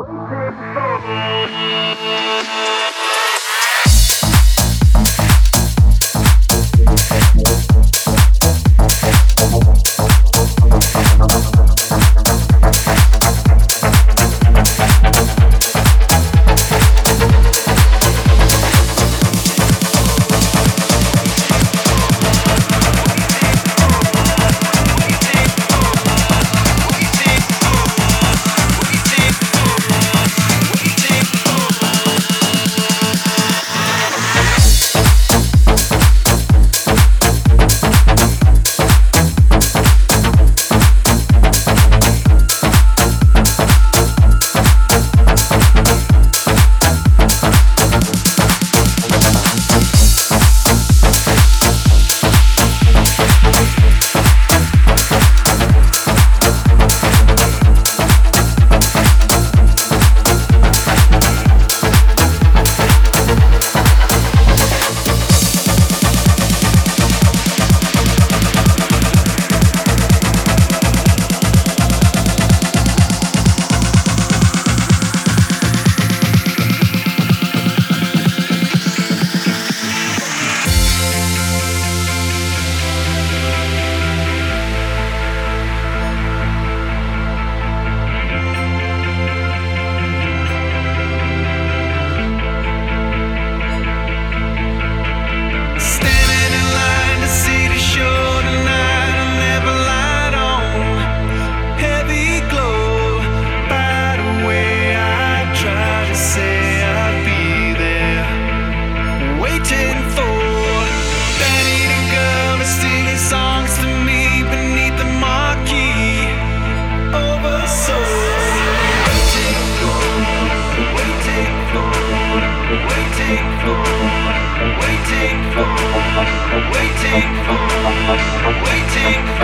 Waiting waiting for, waiting for, waiting for, waiting for.